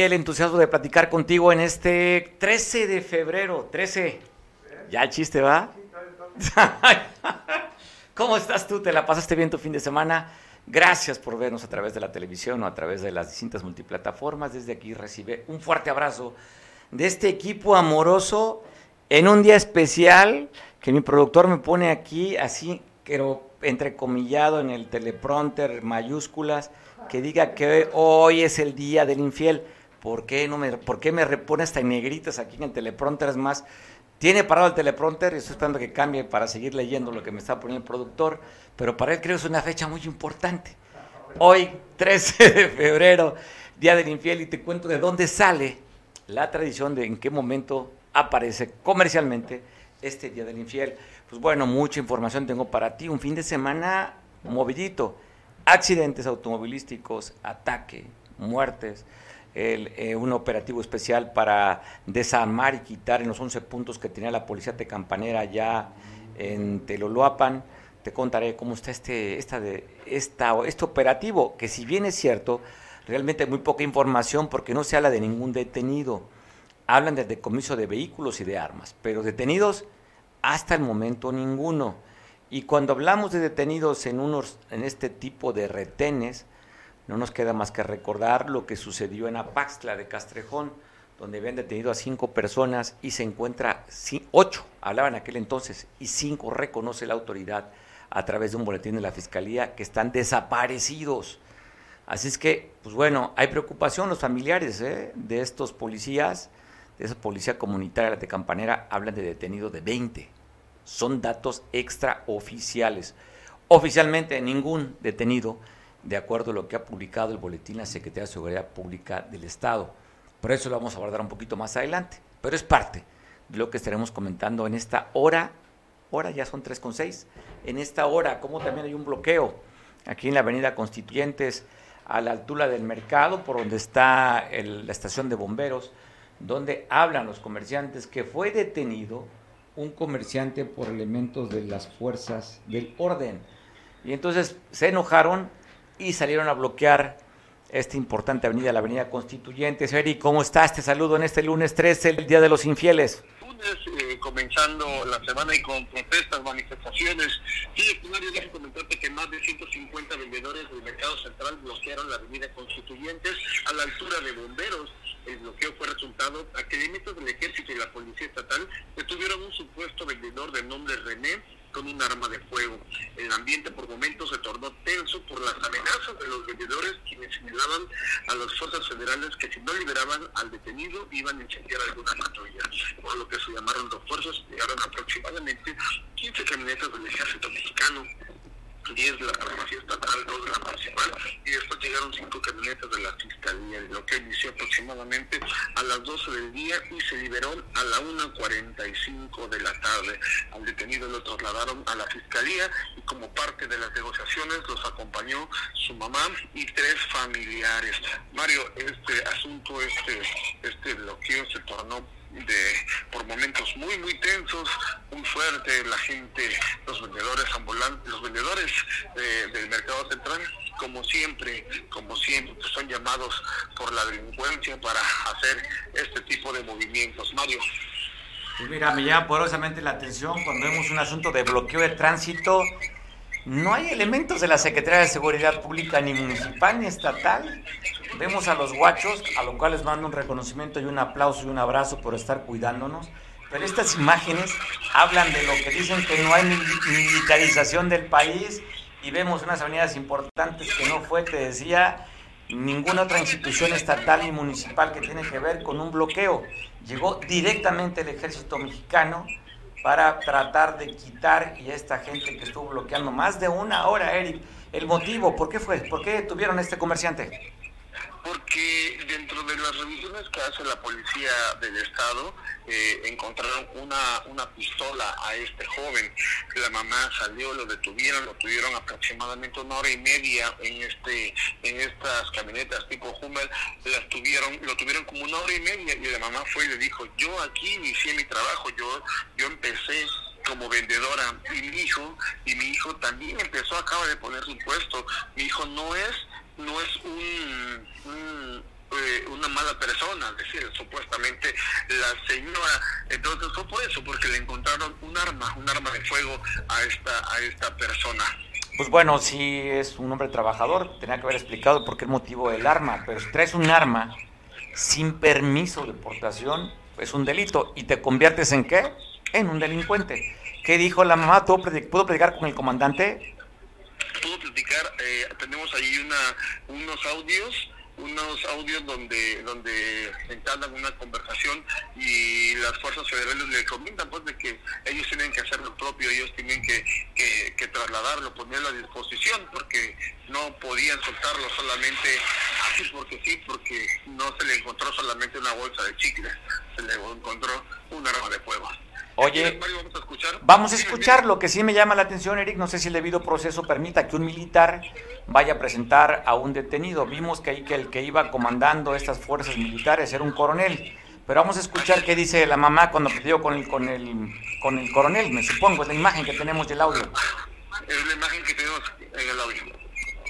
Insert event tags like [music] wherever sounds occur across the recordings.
el entusiasmo de platicar contigo en este 13 de febrero. 13. Ya el chiste, ¿va? [laughs] ¿Cómo estás tú? ¿Te la pasaste bien tu fin de semana? Gracias por vernos a través de la televisión o a través de las distintas multiplataformas. Desde aquí recibe un fuerte abrazo de este equipo amoroso en un día especial que mi productor me pone aquí así, pero entrecomillado en el teleprompter, mayúsculas, que diga que hoy es el día del infiel. ¿Por qué, no me, ¿Por qué me repone hasta en negritas aquí en el teleprompter? Es más, tiene parado el teleprompter y estoy esperando que cambie para seguir leyendo lo que me está poniendo el productor, pero para él creo que es una fecha muy importante. Hoy, 13 de febrero, Día del Infiel, y te cuento de dónde sale la tradición de en qué momento aparece comercialmente este Día del Infiel. Pues bueno, mucha información tengo para ti. Un fin de semana movidito. Accidentes automovilísticos, ataque, muertes, eh, un operativo especial para desarmar y quitar en los 11 puntos que tenía la policía de Campanera ya en Teloloapan. Te contaré cómo está este, esta de, esta, este operativo, que si bien es cierto, realmente muy poca información porque no se habla de ningún detenido. Hablan del decomiso de vehículos y de armas, pero detenidos hasta el momento ninguno. Y cuando hablamos de detenidos en, unos, en este tipo de retenes, no nos queda más que recordar lo que sucedió en Apaxtla de Castrejón, donde habían detenido a cinco personas y se encuentra ocho, hablaban aquel entonces, y cinco reconoce la autoridad a través de un boletín de la Fiscalía que están desaparecidos. Así es que, pues bueno, hay preocupación, los familiares ¿eh? de estos policías, de esa policía comunitaria de Campanera, hablan de detenido de 20. Son datos extraoficiales. Oficialmente ningún detenido de acuerdo a lo que ha publicado el boletín la Secretaría de Seguridad Pública del Estado. Por eso lo vamos a abordar un poquito más adelante, pero es parte de lo que estaremos comentando en esta hora. Hora ya son 3.6. En esta hora, como también hay un bloqueo aquí en la Avenida Constituyentes, a la altura del mercado, por donde está la estación de bomberos, donde hablan los comerciantes que fue detenido un comerciante por elementos de las fuerzas del orden. Y entonces se enojaron y salieron a bloquear esta importante avenida, la avenida Constituyentes. Eri, ¿cómo estás? Te saludo en este lunes 13, el Día de los Infieles. Lunes, eh, comenzando la semana y con protestas, manifestaciones. Sí, Mario, déjame comentarte que más de 150 vendedores del Mercado Central bloquearon la avenida Constituyentes a la altura de bomberos. El bloqueo fue resultado a que elementos del ejército y la policía estatal detuvieron un supuesto vendedor de nombre René con un arma de fuego. El ambiente por momentos se tornó tenso por las amenazas de los vendedores quienes señalaban a las fuerzas federales que si no liberaban al detenido iban a incendiar alguna patrulla, por lo que se llamaron refuerzos y llegaron aproximadamente 15 camionetas del ejército mexicano 10 de la farmacia estatal, 2 de la municipal, y después llegaron 5 camionetas de la fiscalía, lo que inició aproximadamente a las 12 del día y se liberó a la 1.45 de la tarde. Al detenido lo trasladaron a la fiscalía y como parte de las negociaciones los acompañó su mamá y tres familiares. Mario, este asunto, este, este bloqueo se tornó de por momentos muy muy tensos, muy fuerte, la gente, los vendedores ambulantes, los vendedores eh, del mercado central, como siempre, como siempre, son llamados por la delincuencia para hacer este tipo de movimientos. Mario. Pues mira, me llama poderosamente la atención cuando vemos un asunto de bloqueo de tránsito. No hay elementos de la Secretaría de Seguridad Pública, ni municipal ni estatal, Vemos a los guachos, a los cuales mando un reconocimiento y un aplauso y un abrazo por estar cuidándonos. Pero estas imágenes hablan de lo que dicen que no hay militarización del país y vemos unas avenidas importantes que no fue, te decía, ninguna otra institución estatal y municipal que tiene que ver con un bloqueo. Llegó directamente el ejército mexicano para tratar de quitar y esta gente que estuvo bloqueando más de una hora, Eric. El motivo, ¿por qué fue? ¿Por qué detuvieron a este comerciante? Porque dentro de las revisiones que hace la policía del estado eh, encontraron una, una pistola a este joven. La mamá salió, lo detuvieron, lo tuvieron aproximadamente una hora y media en este en estas camionetas tipo Hummer, las tuvieron, lo tuvieron como una hora y media y la mamá fue y le dijo, yo aquí inicié mi trabajo, yo, yo empecé como vendedora. Y mi hijo y mi hijo también empezó acaba de poner su puesto. Mi hijo no es no es un, fue una mala persona, decir, supuestamente la señora. Entonces fue por eso, porque le encontraron un arma, un arma de fuego a esta, a esta persona. Pues bueno, si es un hombre trabajador, tenía que haber explicado por qué el motivo del arma, pero si traes un arma sin permiso de portación, es un delito y te conviertes en qué? En un delincuente. ¿Qué dijo la mamá? ¿Pudo platicar con el comandante? Eh, tenemos ahí una, unos audios unos audios donde donde entablan una conversación y las fuerzas federales le comentan pues de que ellos tienen que hacer lo propio, ellos tienen que, que, trasladarlo, ponerlo a disposición porque no podían soltarlo solamente así porque sí, porque no se le encontró solamente una bolsa de chicles, se le encontró un arma de fuego. Oye, vamos a escuchar, vamos a escuchar lo que sí me llama la atención, Eric, no sé si el debido proceso permita que un militar vaya a presentar a un detenido. Vimos que, ahí que el que iba comandando estas fuerzas militares era un coronel. Pero vamos a escuchar qué dice la mamá cuando pidió con el, con el, con el coronel, me supongo, es la imagen que tenemos del audio. Es la imagen que tenemos en el audio.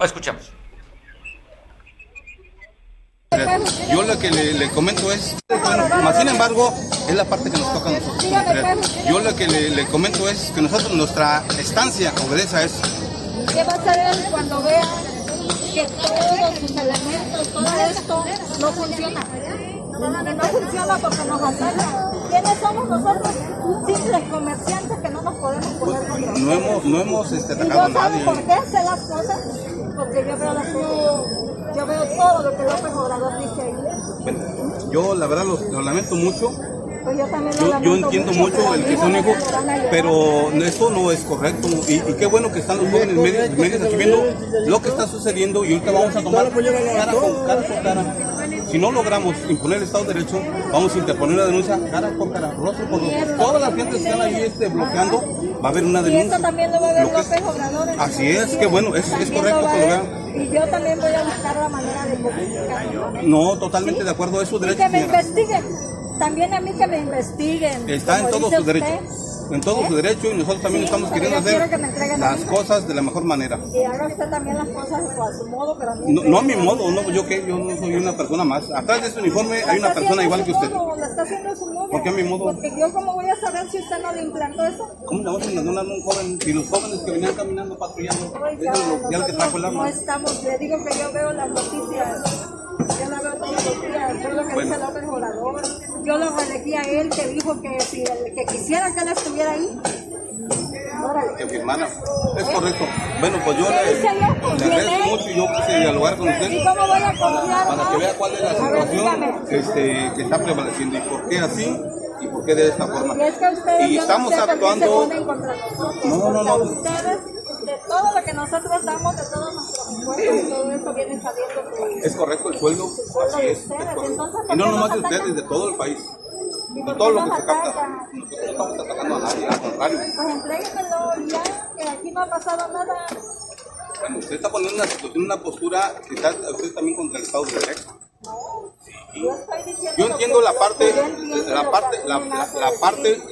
escuchamos. Yo lo que le, comento es, bueno, más sin embargo, es la parte que nos toca a nosotros. Yo lo que le, le comento es que nosotros, nuestra estancia obedece a eso ¿Qué va a hacer cuando vea que todos sus elementos, todo esto no funciona? no funciona porque nos ataca. ¿Quiénes somos nosotros? Simples comerciantes que no nos podemos poner contra No hemos, no hemos este, atacado a nadie. ¿Por qué hace las cosas? Porque yo veo, las, yo veo todo lo que López Obrador dice ahí. Bueno, yo la verdad lo, lo lamento mucho pues yo, entiendo mucho, el que son hijos, pero eso no es correcto. Y, qué bueno que están los jóvenes medios, aquí viendo lo que está sucediendo y ahorita vamos a tomar cara con cara, cara. Si no logramos imponer el Estado de Derecho, vamos a interponer una denuncia cara por cara, rostro por rostro. Todas las gente que están ahí este, bloqueando, va a haber una denuncia. Y esto también lo va a ver López Obrador. Así es, que bueno, es, es correcto que lo vean. Y yo también voy a buscar la manera de comunicarlo. No, totalmente de acuerdo, es su derecho. Y que me investiguen también a mí que me investiguen. Está en todo su derecho. En todo su derecho y nosotros también estamos queriendo hacer las cosas de la mejor manera. Y haga usted también las cosas a su modo, pero a mí no, a mi modo, no, yo que yo no soy una persona más. Atrás de este uniforme hay una persona igual que usted. Modo, está haciendo su modo. ¿Por qué a mi modo? Porque yo cómo voy a saber si usted no le implantó eso. ¿Cómo le vamos a implantar a un joven si los jóvenes que venían caminando patrullando Oiga, es que trajo el arma? No estamos, le digo que yo veo las noticias yo la veo todos los días, es lo que bueno. dice López Obrador. Yo lo elegí a él que dijo que si el que quisiera que él estuviera ahí, que firmara. Es correcto. Bueno, pues yo le, le agradezco mucho y yo quise dialogar con usted cómo voy a confiar, para que vea cuál es la situación este, que está prevaleciendo y por qué así y por qué de esta forma. Y, es que ustedes y estamos actuando. No, no, no. Ustedes de todo lo que nosotros damos, de todos nuestros impuestos, todo eso viene saliendo Es correcto, el sueldo, así es. y no nomás de ustedes, de todo el país. De todo lo que se capta. Nosotros no estamos atacando a nadie, al contrario. Pues entréguenmelo ya, que aquí no ha pasado nada. Bueno, usted está poniendo una situación, una postura que está usted también contra el Estado de Derecho. Sí. Yo entiendo la parte, la parte, la, la, parte,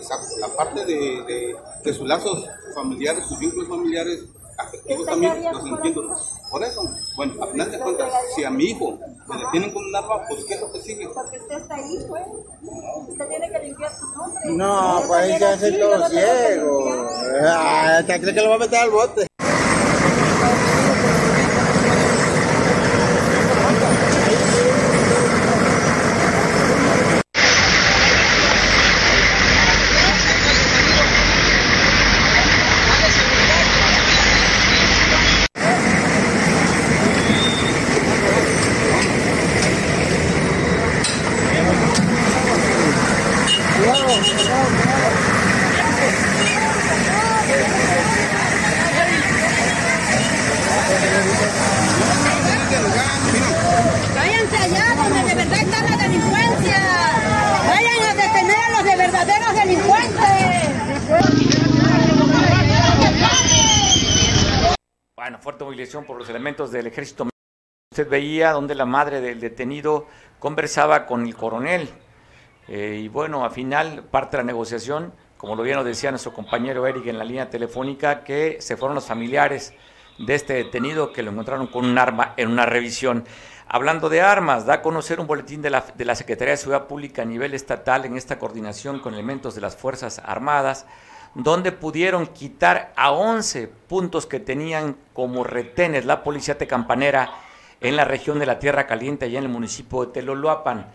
la parte de, de, de sus lazos familiares, sus vínculos familiares afectivos también, los entiendo. Por eso, bueno, a final de cuentas, si a mi hijo me detienen con un arma, pues ¿qué es lo que sigue? Porque usted está ahí, pues. Usted tiene que limpiar su nombre. No, pues ahí se todo ciego. Ah, ¿Te crees que lo va a meter al bote? por los elementos del ejército. Usted veía donde la madre del detenido conversaba con el coronel. Eh, y bueno, al final, parte de la negociación, como lo bien nos decía nuestro compañero Eric en la línea telefónica, que se fueron los familiares de este detenido que lo encontraron con un arma en una revisión. Hablando de armas, da a conocer un boletín de la, de la Secretaría de Seguridad Pública a nivel estatal en esta coordinación con elementos de las Fuerzas Armadas, donde pudieron quitar a 11 puntos que tenían como retenes la Policía Tecampanera en la región de la Tierra Caliente, allá en el municipio de Teloloapan.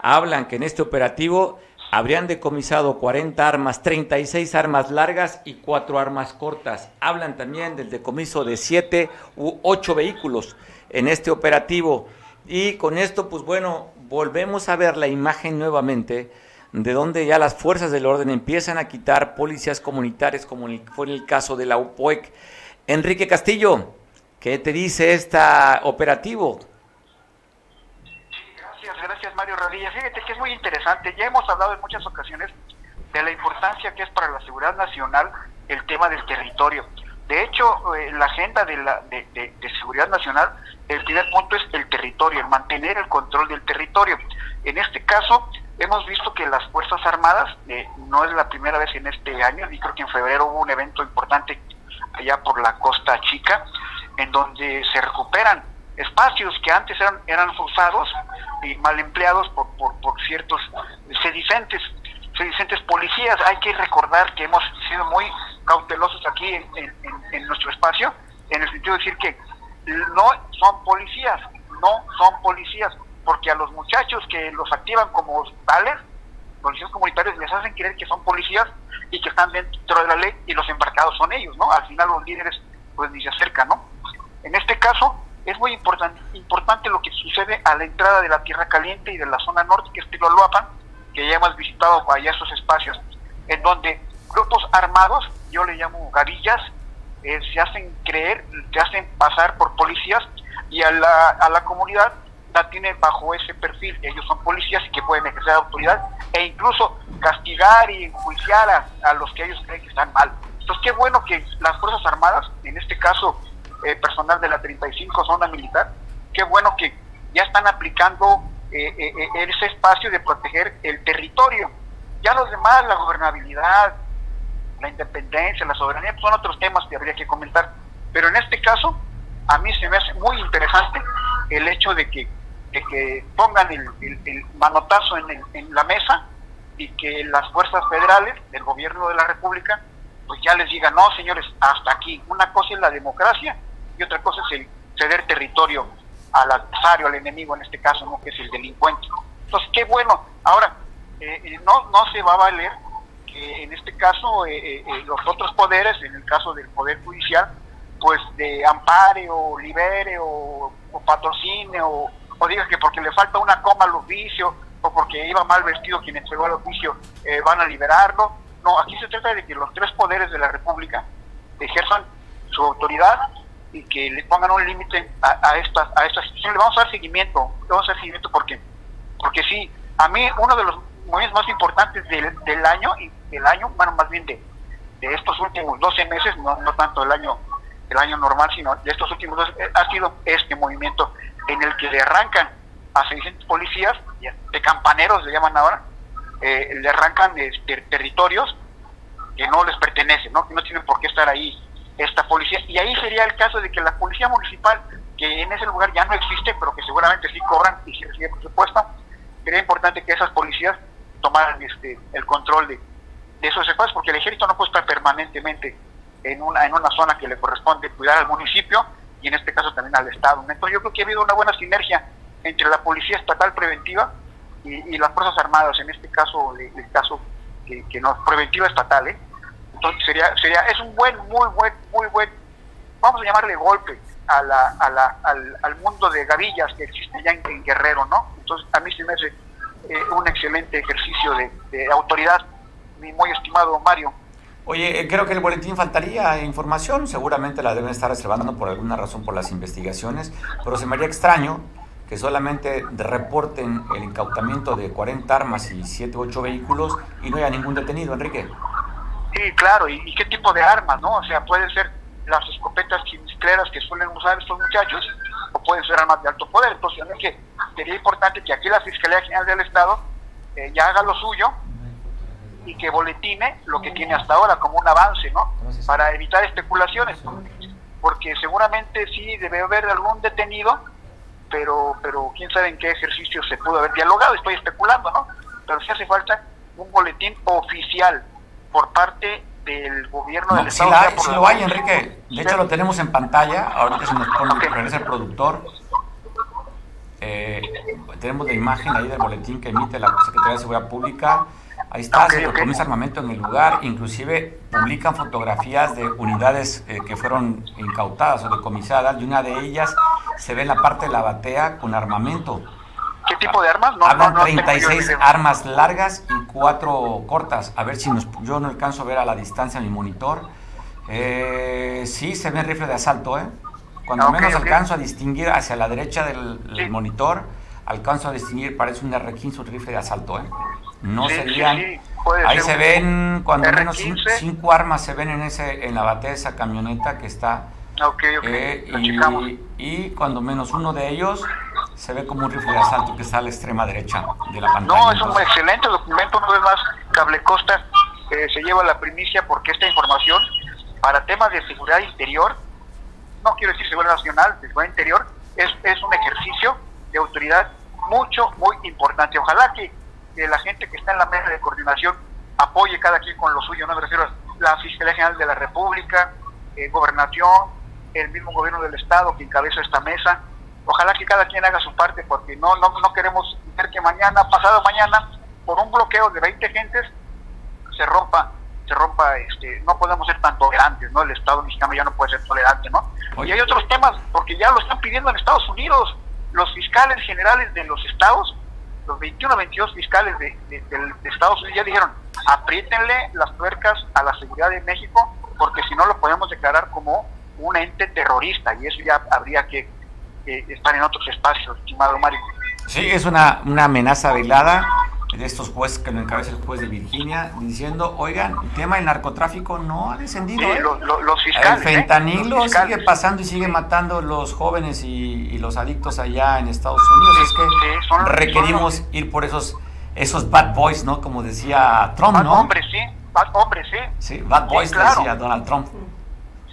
Hablan que en este operativo habrían decomisado 40 armas, 36 armas largas y 4 armas cortas. Hablan también del decomiso de 7 u 8 vehículos en este operativo. Y con esto, pues bueno, volvemos a ver la imagen nuevamente de donde ya las fuerzas del orden empiezan a quitar policías comunitarias, como fue en el caso de la UPOEC. Enrique Castillo, ¿qué te dice este operativo? gracias Mario Rodríguez. Fíjate que es muy interesante. Ya hemos hablado en muchas ocasiones de la importancia que es para la seguridad nacional el tema del territorio. De hecho, eh, la agenda de, la, de, seguridad nacional, el primer punto es el territorio, el mantener el control del territorio. En este caso, hemos visto que las Fuerzas Armadas, eh, no es la primera vez en este año, y creo que en febrero hubo un evento importante allá por la Costa Chica, en donde se recuperan espacios que antes eran, eran usados y mal empleados por, por, ciertos sedicentes, sedicentes policías. Hay que recordar que hemos sido muy cautelosos aquí en, en, nuestro espacio, en el sentido de decir que no son policías, no son policías, porque a los muchachos que los activan como tales, policías comunitarios, les hacen creer que son policías y que están dentro de la ley y los embarcados son ellos, ¿no? Al final los líderes pues ni se acercan, ¿no? En este caso, es muy importante, importante lo que sucede a la entrada de la Tierra Caliente y de la zona norte, que es Tiloloapan, que ya hemos visitado allá esos espacios, en donde grupos armados, yo le llamo gavillas, eh, se hacen creer, se hacen pasar por policías y a la, a la comunidad la tienen bajo ese perfil. Ellos son policías y que pueden ejercer autoridad e incluso castigar y enjuiciar a, a los que ellos creen que están mal. Entonces, qué bueno que las Fuerzas Armadas, en este caso eh, personal de la 35 zona militar, qué bueno que ya están aplicando eh, eh, ese espacio de proteger el territorio. Ya los demás, la gobernabilidad, la independencia, la soberanía, pues son otros temas que habría que comentar. Pero en este caso, a mí se me hace muy interesante el hecho de que, que pongan el, manotazo en, en la mesa y que las fuerzas federales del gobierno de la República pues ya les digan, no señores, hasta aquí. Una cosa es la democracia y otra cosa es el ceder territorio al adversario, al enemigo en este caso, ¿no? que es el delincuente. Entonces, qué bueno. Ahora, eh, eh, no, no se va a valer que en este caso eh, los otros poderes, en el caso del Poder Judicial, pues de ampare o libere o, patrocine o, o, diga que porque le falta una coma al oficio o porque iba mal vestido quien entregó al oficio van a liberarlo. No, aquí se trata de que los tres poderes de la República ejerzan su autoridad y que le pongan un límite a, estas a esta situación. Le vamos a dar seguimiento, le vamos a dar seguimiento porque, porque sí, a mí uno de los movimientos más importantes del, del año, y del año, bueno, más bien de, de estos últimos 12 meses, no, no tanto el año el año normal, sino de estos últimos dos, ha sido este movimiento en el que le arrancan a 600 policías, de campaneros le llaman ahora, eh, le arrancan de, territorios que no les pertenecen, ¿no? que no tienen por qué estar ahí esta policía. Y ahí sería el caso de que la policía municipal, que en ese lugar ya no existe, pero que seguramente sí cobran y sí recibe presupuesto, sería importante que esas policías tomaran este el control de, esos espacios, porque el ejército no puede estar permanentemente en una, en una zona que le corresponde cuidar al municipio y en este caso también al Estado. Entonces yo creo que ha habido una buena sinergia entre la Policía Estatal Preventiva y, las Fuerzas Armadas, en este caso, el, caso que, que no, preventiva estatal, ¿eh? Entonces sería, sería, es un buen, muy buen, muy buen, vamos a llamarle golpe a la, a la, al, al mundo de gavillas que existe ya en, Guerrero, ¿no? Entonces a mí se me hace eh, un excelente ejercicio de, autoridad, mi muy estimado Mario. Oye, eh, creo que el boletín faltaría información, seguramente la deben estar reservando por alguna razón por las investigaciones, pero se me haría extraño que solamente reporten el incautamiento de 40 armas y 7 u 8 vehículos y no haya ningún detenido, Enrique. Sí, claro, ¿Y, qué tipo de armas, ¿no? O sea, pueden ser las escopetas quimistreras que suelen usar estos muchachos, o pueden ser armas de alto poder. Entonces, que sería importante que aquí la Fiscalía General del Estado eh, ya haga lo suyo y que boletine lo que tiene hasta ahora como un avance, ¿no? Para evitar especulaciones. porque seguramente sí debe haber algún detenido, pero, pero quién sabe en qué ejercicio se pudo haber dialogado, estoy especulando, ¿no? Pero sí hace falta un boletín oficial por parte del gobierno del Estado. Sí, lo hay, Enrique. De hecho, lo tenemos en pantalla. Ahorita se nos pone, okay. regresa el productor. Eh, tenemos la imagen ahí del boletín que emite la Secretaría de Seguridad Pública. Ahí está, okay, se okay. armamento en el lugar, inclusive publican fotografías de unidades eh, que fueron incautadas o decomisadas y una de ellas se ve en la parte de la batea con armamento. ¿Qué tipo de armas? No, Hablan no, no 36 armas largas y cuatro cortas. A ver si nos, yo no alcanzo a ver a la distancia en mi monitor. Eh, sí, se ve rifle de asalto, ¿eh? Cuando menos alcanzo a distinguir hacia la derecha del, sí. monitor, alcanzo a distinguir, parece un R15, un rifle de asalto, ¿eh? No sí, serían... Sí, ahí se ven, cuando R15. menos cinco, armas se ven en ese en la batea de esa camioneta que está... Okay. Eh, y, y, cuando menos uno de ellos se ve como un rifle de asalto que está a la extrema derecha de la pantalla. No, es un excelente documento, una vez más, Cable Costa eh, se lleva la primicia porque esta información para temas de seguridad interior, no quiero decir seguridad nacional, seguridad interior, es, es un ejercicio de autoridad mucho, muy importante. Ojalá que, que, la gente que está en la mesa de coordinación apoye cada quien con lo suyo, no me refiero a la Fiscalía General de la República, eh, Gobernación, el mismo gobierno del Estado que encabeza esta mesa, ojalá que cada quien haga su parte porque no, no, no queremos ver que mañana, pasado mañana, por un bloqueo de 20 gentes, se rompa, se rompa, este, no podemos ser tan tolerantes, ¿no? El Estado mexicano ya no puede ser tolerante, ¿no? Oye. Y hay otros temas, porque ya lo están pidiendo en Estados Unidos, los fiscales generales de los estados, los 21 22 fiscales de, de, de Estados Unidos ya dijeron, apriétenle las tuercas a la seguridad de México, porque si no lo podemos declarar como un ente terrorista, y eso ya habría que eh, estar en otros espacios, estimado Mario. Sí, es una, una amenaza velada de estos jueces que lo encabeza el juez de Virginia, diciendo, oigan, el tema del narcotráfico no ha descendido. Sí, ¿eh? los, los, fiscales, el fentanilo ¿eh? fiscales. sigue pasando y sigue matando los jóvenes y, y, los adictos allá en Estados Unidos. Es que sí, son, requerimos son ir por esos esos bad boys, ¿no? Como decía Trump, bad ¿no? Hombres, sí, bad hombres, sí. Sí, bad boys, claro. decía Donald Trump.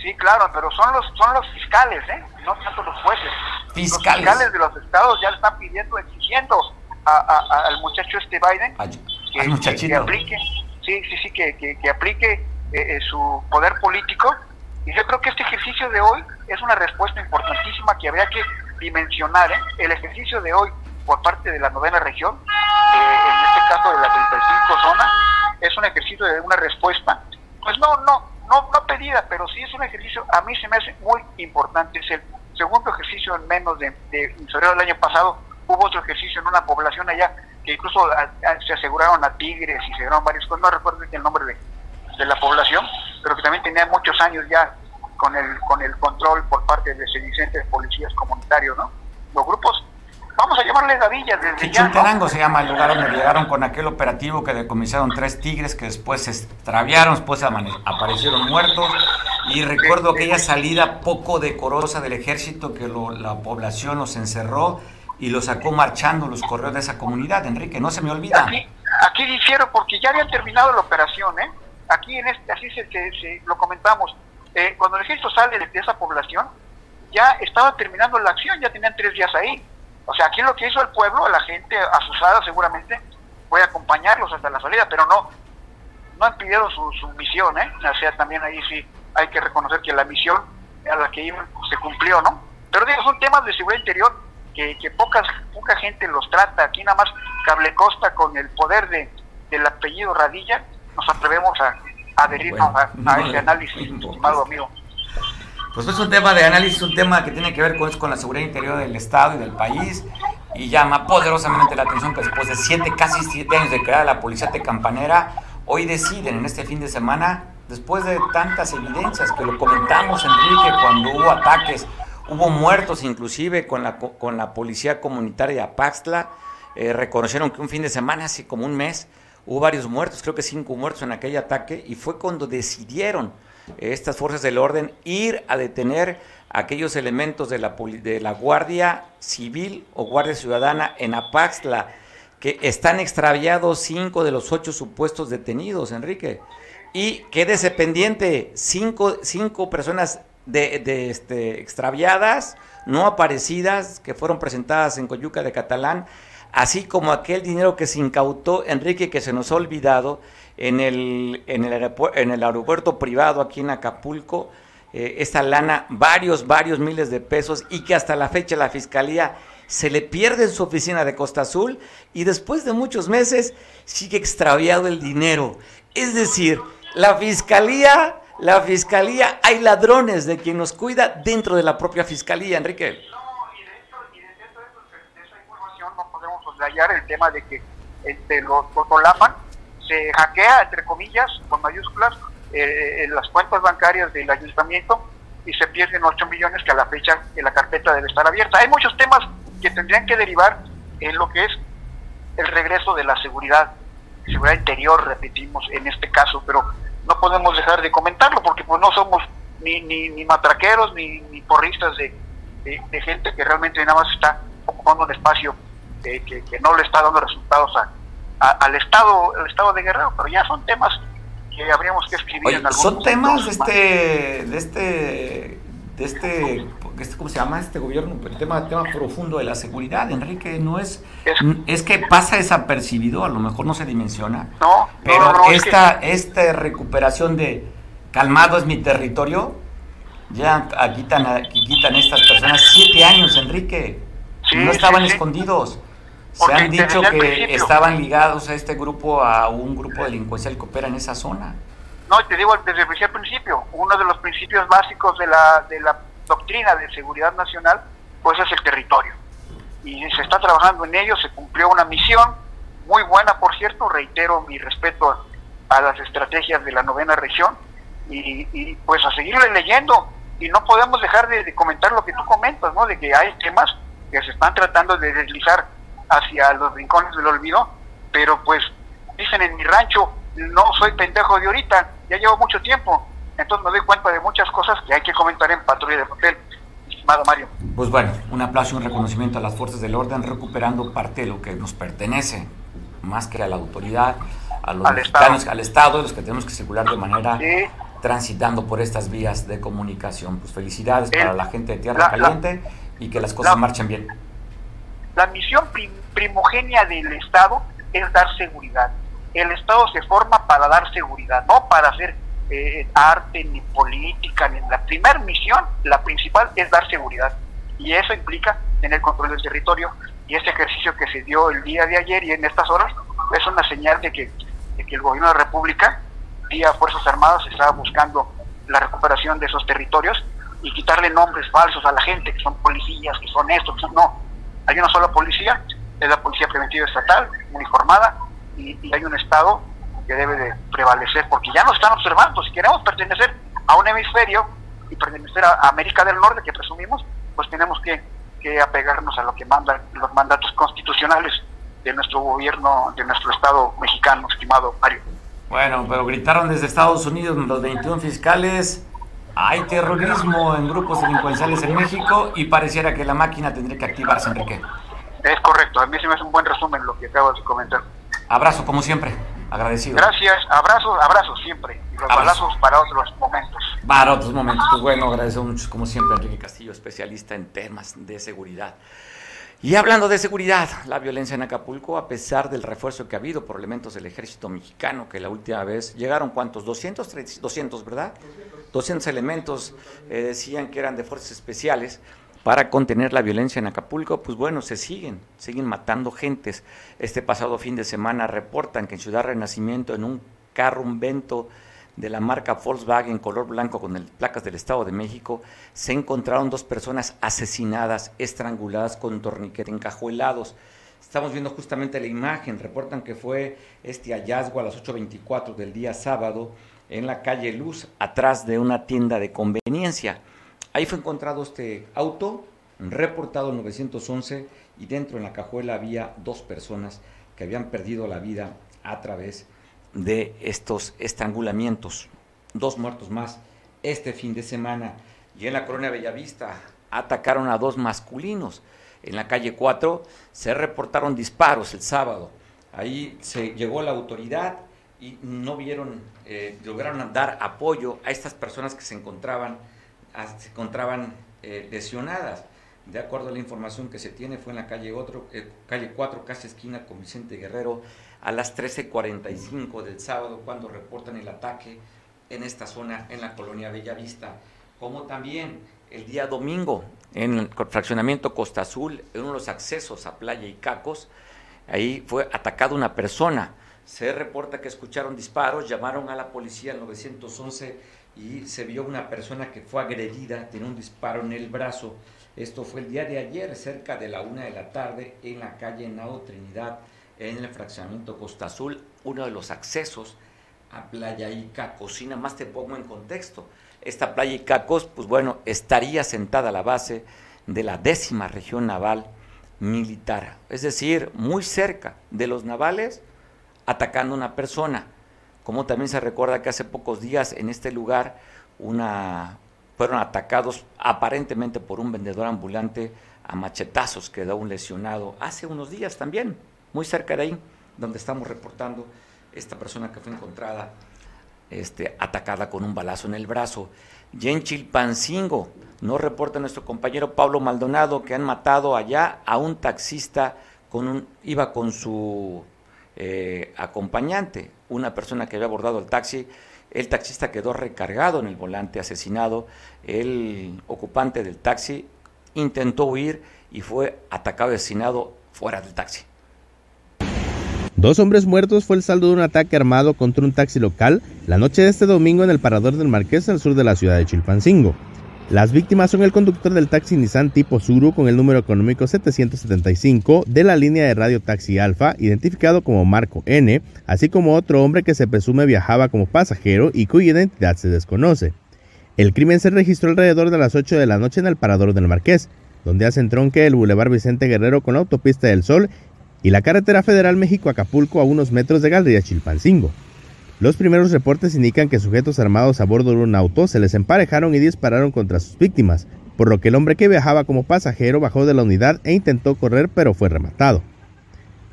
Sí, claro, pero son los son los fiscales, ¿eh? No tanto los jueces. Fiscales. Los fiscales de los estados ya le están pidiendo, exigiendo a, a, a, al muchacho este Biden Ay, que, aplique, sí, sí, sí, que, que, que aplique eh, eh, su poder político. Y yo creo que este ejercicio de hoy es una respuesta importantísima que habría que dimensionar. ¿eh? El ejercicio de hoy por parte de la novena región, eh, en este caso de la 35 zona, es un ejercicio de una respuesta, pues no, no, no, no pedida, pero sí es un ejercicio, a mí se me hace muy importante. Es el segundo ejercicio en menos de, de en febrero del año pasado. Hubo otro ejercicio en una población allá que incluso se aseguraron a tigres y se aseguraron varios cosas, no recuerdo el nombre de, de, la población, pero que también tenía muchos años ya con el con el control por parte de sedicentes policías comunitarios, ¿no? Los grupos vamos a llamarle Gavillas desde Chuntenango ¿no? se llama el lugar donde llegaron con aquel operativo que decomisaron tres tigres que después se extraviaron, después aparecieron muertos y recuerdo aquella salida poco decorosa del ejército que lo, la población los encerró y los sacó marchando los correos de esa comunidad, Enrique, no se me olvida. Aquí, aquí difiero porque ya habían terminado la operación, ¿eh? Aquí en este, así se, se, se lo comentamos, eh, cuando el ejército sale de esa población, ya estaba terminando la acción, ya tenían tres días ahí. O sea, aquí lo que hizo el pueblo, la gente asustada seguramente, fue acompañarlos hasta la salida, pero no no impidieron su, su misión, ¿eh? O sea, también ahí sí hay que reconocer que la misión a la que iban se cumplió, ¿no? Pero digo, son temas de seguridad interior que, que pocas, poca gente los trata. Aquí nada más Cable Costa con el poder de, del apellido Radilla nos atrevemos a, a adherirnos bueno, a, a, ese análisis, estimado amigo. Pues es un tema de análisis, un tema que tiene que ver con, con la seguridad interior del Estado y del país y llama poderosamente la atención que después de siete, casi siete años de crear la Policía Tecampanera, hoy deciden en este fin de semana, después de tantas evidencias que lo comentamos, Enrique, cuando hubo ataques, hubo muertos inclusive con la, con la Policía Comunitaria de eh, reconocieron que un fin de semana, así como un mes, hubo varios muertos, creo que cinco muertos en aquel ataque, y fue cuando decidieron estas fuerzas del orden ir a detener aquellos elementos de la, de la Guardia Civil o Guardia Ciudadana en Apaxtla, que están extraviados cinco de los ocho supuestos detenidos, Enrique. Y quédese pendiente, cinco, cinco personas de, este, extraviadas, no aparecidas, que fueron presentadas en Coyuca de Catalán, así como aquel dinero que se incautó, Enrique, que se nos ha olvidado en el, en el, en el aeropuerto privado aquí en Acapulco, eh, esta lana, varios, varios miles de pesos, y que hasta la fecha la Fiscalía se le pierde en su oficina de Costa Azul y después de muchos meses sigue extraviado el dinero. Es decir, la Fiscalía la fiscalía, hay ladrones de quien nos cuida dentro de la propia fiscalía, Enrique. No, y de, hecho, y de, de esa información no podemos soslayar el tema de que este, los Totolapan se hackea, entre comillas, con mayúsculas, eh, en las cuentas bancarias del ayuntamiento y se pierden 8 millones que a la fecha en la carpeta debe estar abierta. Hay muchos temas que tendrían que derivar en lo que es el regreso de la seguridad, seguridad interior, repetimos en este caso, pero no podemos dejar de comentarlo porque pues no somos ni, ni, ni matraqueros ni, porristas de, gente que realmente nada más está ocupando un espacio que, que, no le está dando resultados a, al estado al estado de Guerrero pero ya son temas que habríamos que escribir en son temas de este de este de este, este, ¿cómo se llama este gobierno? El tema, tema profundo de la seguridad, Enrique, no es, es, que pasa desapercibido, a lo mejor no se dimensiona, no, pero esta, esta recuperación de calmado es mi territorio, ya quitan, quitan estas personas siete años, Enrique, no estaban escondidos. Se han dicho que estaban ligados a este grupo, a un grupo delincuencial que opera en esa zona. No, te digo desde el principio, uno de los principios básicos de la, de la doctrina de seguridad nacional, pues es el territorio. Y se está trabajando en ello, se cumplió una misión muy buena, por cierto, reitero mi respeto a, las estrategias de la novena región y, pues a seguirle leyendo y no podemos dejar de, de, comentar lo que tú comentas, ¿no? De que hay temas que se están tratando de deslizar hacia los rincones del olvido, pero pues dicen en mi rancho, no soy pendejo de ahorita, ya llevo mucho tiempo, entonces me doy cuenta de muchas cosas que hay que comentar en Patrulla de Papel, estimado Mario. Pues bueno, un aplauso y un reconocimiento a las fuerzas del orden recuperando parte de lo que nos pertenece, más que a la autoridad, a los al mexicanos, Estado. al Estado, los que tenemos que circular de manera transitando por estas vías de comunicación. Pues felicidades para la gente de Tierra Caliente y que las cosas marchen bien. La misión primogénea del Estado es dar seguridad el Estado se forma para dar seguridad, no para hacer eh, arte ni política. Ni la primera misión, la principal, es dar seguridad. Y eso implica tener control del territorio. Y ese ejercicio que se dio el día de ayer y en estas horas es una señal de que, el gobierno de la República, vía Fuerzas Armadas, estaba buscando la recuperación de esos territorios y quitarle nombres falsos a la gente, que son policías, que son esto, que son... No, hay una sola policía, es la Policía Preventiva Estatal, uniformada, y, hay un Estado que debe de prevalecer, porque ya nos están observando. Si queremos pertenecer a un hemisferio y pertenecer a América del Norte, que presumimos, pues tenemos que, que apegarnos a lo que mandan los mandatos constitucionales de nuestro gobierno, de nuestro Estado mexicano, estimado Mario. Bueno, pero gritaron desde Estados Unidos los 21 fiscales, hay terrorismo en grupos delincuenciales en México y pareciera que la máquina tendría que activarse, Enrique. Es correcto, a mí se me hace un buen resumen lo que acabas de comentar. Abrazo, como siempre. Agradecido. Gracias, abrazos, abrazos siempre. Y los balazos para otros momentos. Para otros momentos. Pues bueno, agradezco mucho, como siempre, Enrique Castillo, especialista en temas de seguridad. Y hablando de seguridad, la violencia en Acapulco, a pesar del refuerzo que ha habido por elementos del ejército mexicano, que la última vez llegaron, ¿cuántos? 200, 200 ¿verdad? 200 elementos eh, decían que eran de fuerzas especiales para contener la violencia en Acapulco, pues bueno, se siguen, siguen matando gentes. Este pasado fin de semana reportan que en Ciudad Renacimiento, en un carro, un vento de la marca Volkswagen color blanco con el, placas del Estado de México, se encontraron dos personas asesinadas, estranguladas con torniquete encajuelados. Estamos viendo justamente la imagen, reportan que fue este hallazgo a las 8.24 del día sábado en la calle Luz, atrás de una tienda de conveniencia. Ahí fue encontrado este auto, reportado 911 y dentro en la cajuela había dos personas que habían perdido la vida a través de estos estrangulamientos. Dos muertos más este fin de semana. Y en la colonia Bellavista atacaron a dos masculinos. En la calle 4 se reportaron disparos el sábado. Ahí se llegó la autoridad y no vieron, eh, lograron dar apoyo a estas personas que se encontraban se encontraban lesionadas. De acuerdo a la información que se tiene, fue en la calle, otro, calle 4, casi esquina con Vicente Guerrero, a las 13.45 del sábado, cuando reportan el ataque en esta zona, en la colonia Bellavista. Como también el día domingo, en el fraccionamiento Costa Azul, en uno de los accesos a Playa y Cacos, ahí fue atacada una persona. Se reporta que escucharon disparos, llamaron a la policía al 911 y se vio una persona que fue agredida, tiene un disparo en el brazo. Esto fue el día de ayer, cerca de la una de la tarde, en la calle Nao Trinidad, en el fraccionamiento Costa Azul, uno de los accesos a Playa Ica. Cocina, más te pongo en contexto. Esta Playa Icacos, pues bueno, estaría sentada a la base de la décima región naval militar, es decir, muy cerca de los navales, atacando a una persona. Como también se recuerda que hace pocos días en este lugar fueron atacados aparentemente por un vendedor ambulante a machetazos, quedó un lesionado hace unos días también, muy cerca de ahí, donde estamos reportando esta persona que fue encontrada este, atacada con un balazo en el brazo. Y en Chilpancingo, nos reporta nuestro compañero Pablo Maldonado que han matado allá a un taxista con un, iba con su eh, acompañante, una persona que había abordado el taxi. El taxista quedó recargado en el volante, asesinado. El ocupante del taxi intentó huir y fue atacado asesinado fuera del taxi. Dos hombres muertos fue el saldo de un ataque armado contra un taxi local la noche de este domingo en el parador del Marqués al sur de la ciudad de Chilpancingo. Las víctimas son el conductor del taxi Nissan tipo Suru con el número económico 775 de la línea de radio Taxi Alfa, identificado como Marco N, así como otro hombre que se presume viajaba como pasajero y cuya identidad se desconoce. El crimen se registró alrededor de las 8 de la noche en el parador del Marqués, donde hace entronque el Boulevard Vicente Guerrero con la autopista del Sol y la carretera federal México-Acapulco a unos metros de Galería Chilpancingo. Los primeros reportes indican que sujetos armados a bordo de un auto se les emparejaron y dispararon contra sus víctimas, por lo que el hombre que viajaba como pasajero bajó de la unidad e intentó correr pero fue rematado.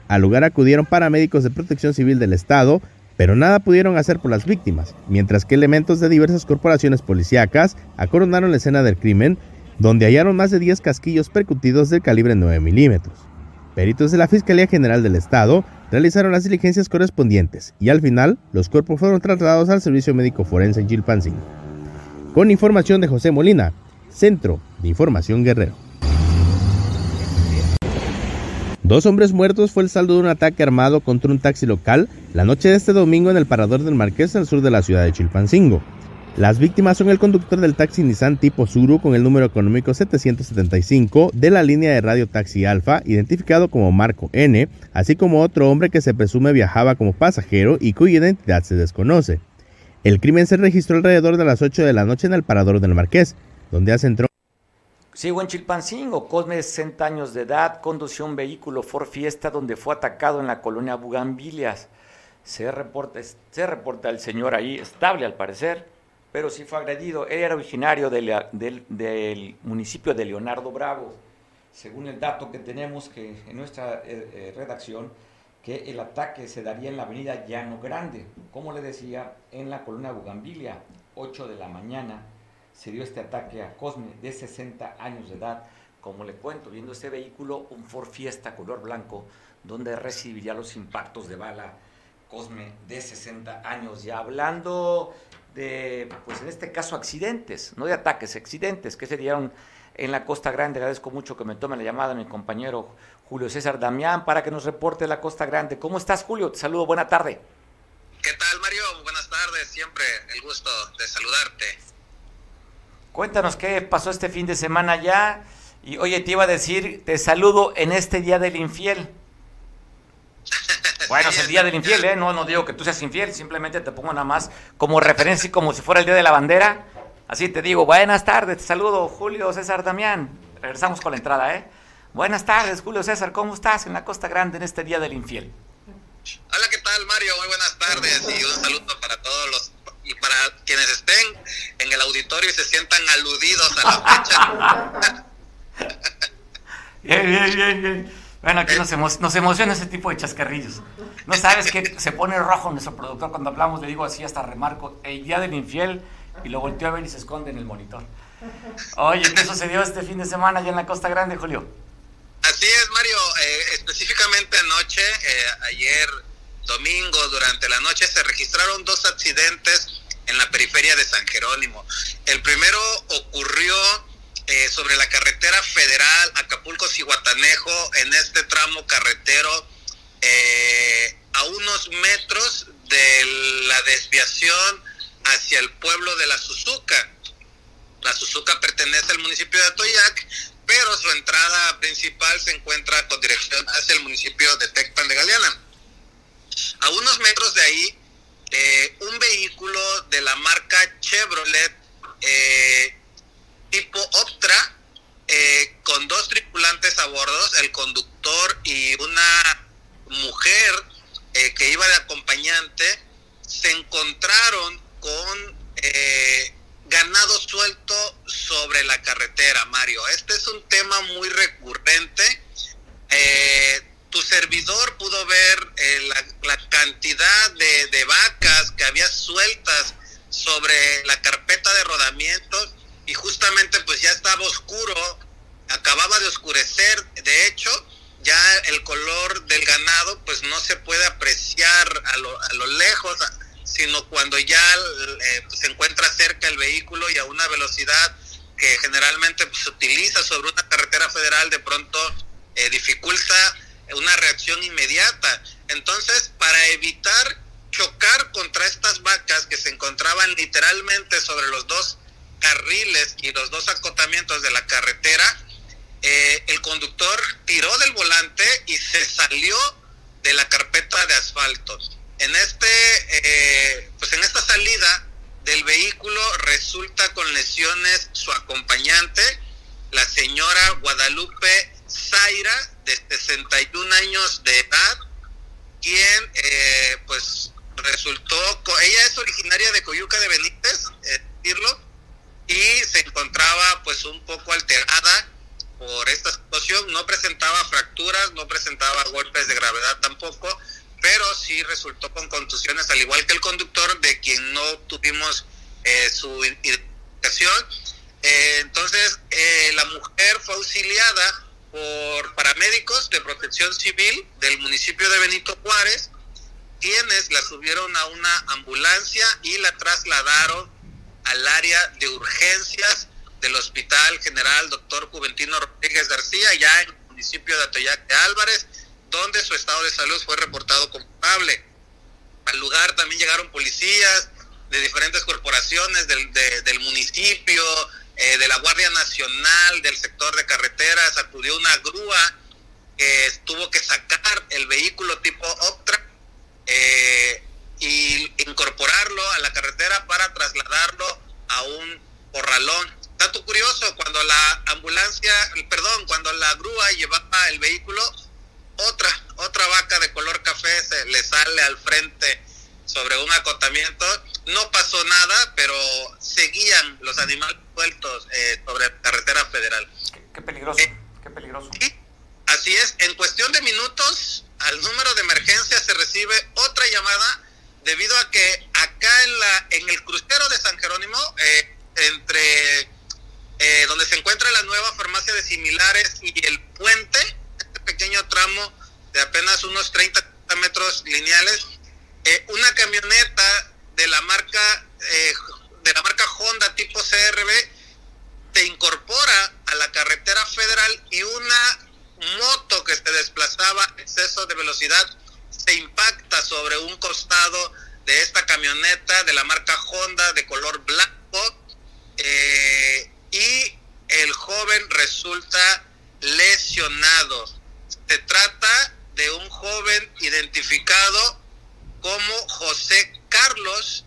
Al lugar acudieron paramédicos de protección civil del Estado, pero nada pudieron hacer por las víctimas, mientras que elementos de diversas corporaciones policíacas acoronaron la escena del crimen, donde hallaron más de 10 casquillos percutidos del calibre 9 milímetros. Peritos de la Fiscalía General del Estado realizaron las diligencias correspondientes y al final los cuerpos fueron trasladados al Servicio Médico Forense en Chilpancingo. Con información de José Molina, Centro de Información Guerrero. Dos hombres muertos fue el saldo de un ataque armado contra un taxi local la noche de este domingo en el parador del Marqués al sur de la ciudad de Chilpancingo. Las víctimas son el conductor del taxi Nissan tipo Suru con el número económico 775 de la línea de radio Taxi Alfa, identificado como Marco N, así como otro hombre que se presume viajaba como pasajero y cuya identidad se desconoce. El crimen se registró alrededor de las 8 de la noche en el parador del Marqués, donde hace entró. Sigo en Chilpancingo. Cosme, de 60 años de edad, condució un vehículo Ford Fiesta donde fue atacado en la colonia Bugambilias. Se reporta, se reporta el señor ahí, estable al parecer, pero sí fue agredido. Él era originario del, municipio de Leonardo Bravo. Según el dato que tenemos que en nuestra eh, eh, redacción, que el ataque se daría en la avenida Llano Grande, como le decía, en la colonia Bugambilia, 8 de la mañana, se dio este ataque a Cosme, de 60 años de edad. Como le cuento, viendo este vehículo, un Ford Fiesta color blanco, donde recibiría los impactos de bala Cosme, de 60 años. Ya hablando de, pues en este caso, accidentes, no de ataques, accidentes que se dieron en la Costa Grande. Agradezco mucho que me tome la llamada mi compañero Julio César Damián para que nos reporte la Costa Grande. ¿Cómo estás, Julio? Te saludo, buena tarde. ¿Qué tal, Mario? Buenas tardes, siempre el gusto de saludarte. Cuéntanos qué pasó este fin de semana ya. Y oye, te iba a decir, te saludo en este Día del Infiel. [laughs] Bueno, es el día del infiel, ¿eh? No, no digo que tú seas infiel, simplemente te pongo nada más como referencia, como si fuera el día de la bandera. Así te digo, buenas tardes, te saludo, Julio César Damián. Regresamos con la entrada, ¿eh? Buenas tardes, Julio César, ¿cómo estás en la Costa Grande en este día del infiel? Hola, ¿qué tal, Mario? Muy buenas tardes y un saludo para todos los y para quienes estén en el auditorio y se sientan aludidos a la fecha. [laughs] bien, bien, bien, bien. Bueno, aquí nos, emociona ese tipo de chascarrillos. No sabes que se pone rojo nuestro productor cuando hablamos, le digo así hasta remarco, el día del infiel, y lo volteo a ver y se esconde en el monitor. Oye, ¿qué sucedió este fin de semana allá en la Costa Grande, Julio? Así es, Mario. Eh, específicamente anoche, eh, ayer domingo, durante la noche, se registraron dos accidentes en la periferia de San Jerónimo. El primero ocurrió eh, sobre la carretera federal Acapulco-Cihuatanejo, en este tramo carretero, a unos metros de la desviación hacia el pueblo de la Suzuca. La Suzuca pertenece al municipio de Atoyac, pero su entrada principal se encuentra con dirección hacia el municipio de Tecpan de Galeana. A unos metros de ahí, eh, un vehículo de la marca Chevrolet eh, tipo Optra, eh, con dos tripulantes a bordo, el conductor y una mujer que iba de acompañante, se encontraron con ganado suelto sobre la carretera, Mario. Este es un tema muy recurrente. Eh, tu servidor pudo ver eh, la, cantidad de, de, vacas que había sueltas sobre la carpeta de rodamientos y justamente pues ya estaba oscuro, acababa de oscurecer, de hecho ya el color del ganado pues no se puede apreciar a lo, a lo lejos, sino cuando ya eh, se encuentra cerca el vehículo y a una velocidad que generalmente pues, se utiliza sobre una carretera federal, de pronto eh, dificulta una reacción inmediata. Entonces, para evitar chocar contra estas vacas que se encontraban literalmente sobre los dos carriles y los dos acotamientos de la carretera, eh, el conductor tiró del volante y se salió de la carpeta de asfalto. En este, eh, pues en esta salida del vehículo resulta con lesiones su acompañante, la señora Guadalupe Zaira, de 61 años de edad, quien eh, pues resultó, ella es originaria de Coyuca de Benítez, decirlo, y se encontraba pues un poco alterada por esta situación, no presentaba fracturas, no presentaba golpes de gravedad tampoco, pero sí resultó con contusiones, al igual que el conductor, de quien no tuvimos eh, su identificación. Eh, entonces, eh, la mujer fue auxiliada por paramédicos de protección civil del municipio de Benito Juárez, quienes la subieron a una ambulancia y la trasladaron al área de urgencias del Hospital General Doctor Juventino Rodríguez García, ya en el municipio de Atoyac de Álvarez, donde su estado de salud fue reportado culpable. Al lugar también llegaron policías de diferentes corporaciones del, del municipio, eh, de la Guardia Nacional, del sector de carreteras, acudió una grúa que tuvo que sacar el vehículo tipo Optra eh, y incorporarlo a la carretera para trasladarlo a un corralón. Dato curioso, cuando la ambulancia, perdón, cuando la grúa llevaba el vehículo, otra, otra vaca de color café se le sale al frente sobre un acotamiento. No pasó nada, pero seguían los animales sueltos eh, sobre la carretera federal. Qué, peligroso, eh, qué peligroso. así es, en cuestión de minutos, al número de emergencia se recibe otra llamada debido a que acá en la en el crucero de San Jerónimo, eh, entre donde se encuentra la nueva farmacia de similares y el puente, pequeño tramo de apenas unos 30 metros lineales, eh, una camioneta de la marca eh, de la marca Honda tipo CRB se incorpora a la carretera federal y una moto que se desplazaba a exceso de velocidad se impacta sobre un costado de esta camioneta de la marca Honda de color blanco eh, y el joven resulta lesionado. Se trata de un joven identificado como José Carlos,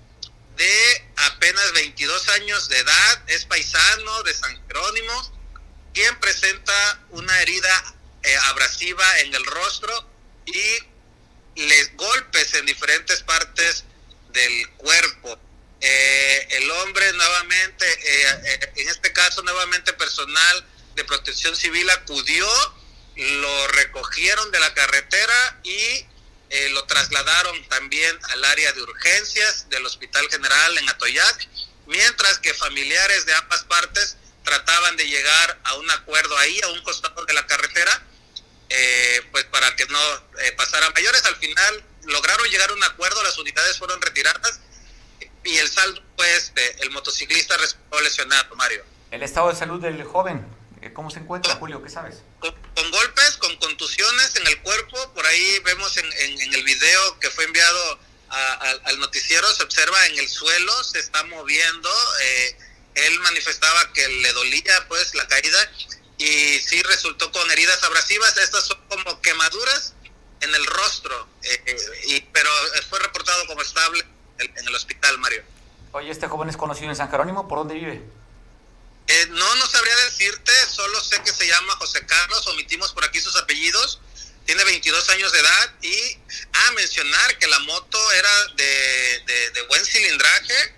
de apenas 22 años de edad, es paisano de San Jerónimo, quien presenta una herida eh, abrasiva en el rostro y les golpes en diferentes partes del cuerpo. Eh, el hombre nuevamente, eh, en este caso nuevamente personal de protección civil acudió lo recogieron de la carretera y eh, lo trasladaron también al área de urgencias del Hospital General en Atoyac, mientras que familiares de ambas partes trataban de llegar a un acuerdo ahí, a un costado de la carretera, eh, pues para que no eh, pasara mayores. Al final lograron llegar a un acuerdo, las unidades fueron retiradas y el saldo fue este, el motociclista resultó lesionado, Mario. ¿El estado de salud del joven? Eh, ¿Cómo se encuentra, Julio? ¿Qué sabes? Con, golpes, con contusiones en el cuerpo, por ahí vemos en, en, el video que fue enviado al noticiero, se observa en el suelo, se está moviendo, eh, él manifestaba que le dolía pues la caída y sí resultó con heridas abrasivas, estas son como quemaduras en el rostro, eh, y, pero fue reportado como estable en el hospital, Mario. Oye, ¿este joven es conocido en San Jerónimo? ¿Por dónde vive? Eh, no, no sabría decirte, solo sé que se llama José Carlos, omitimos por aquí sus apellidos, tiene 22 años de edad y a ah, mencionar que la moto era de, de, buen cilindraje,